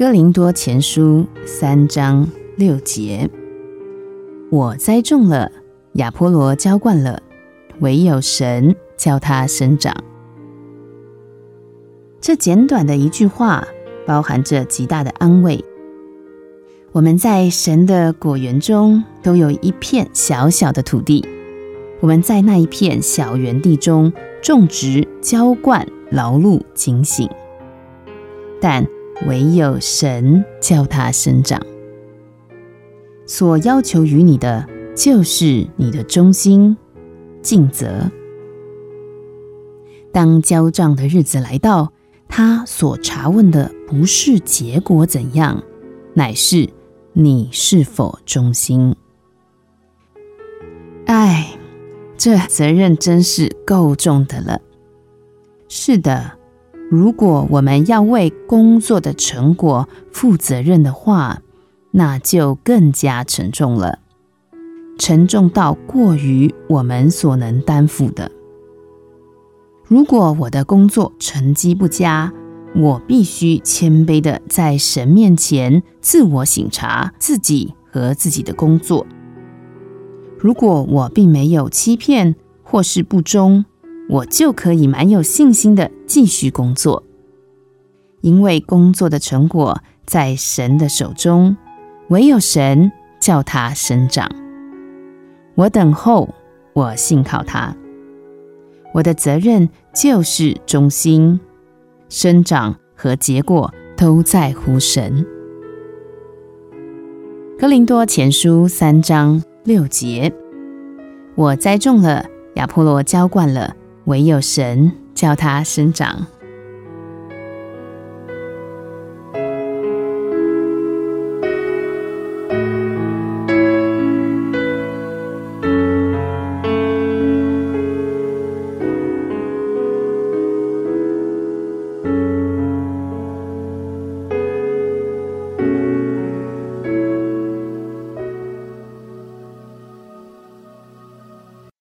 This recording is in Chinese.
哥林多前书三章六节：我栽种了，亚波罗浇灌了，唯有神叫它生长。这简短的一句话，包含着极大的安慰。我们在神的果园中都有一片小小的土地，我们在那一片小园地中种植、浇灌、劳碌、警醒，但唯有神叫它生长。所要求于你的，就是你的忠心、尽责。当交账的日子来到，他所查问的不是结果怎样，乃是。你是否忠心？哎，这责任真是够重的了。是的，如果我们要为工作的成果负责任的话，那就更加沉重了，沉重到过于我们所能担负的。如果我的工作成绩不佳，我必须谦卑的在神面前自我省察自己和自己的工作。如果我并没有欺骗或是不忠，我就可以蛮有信心的继续工作，因为工作的成果在神的手中，唯有神叫它生长。我等候，我信靠他。我的责任就是忠心。生长和结果都在乎神。格林多前书三章六节：我栽种了，亚波罗浇灌了，唯有神叫它生长。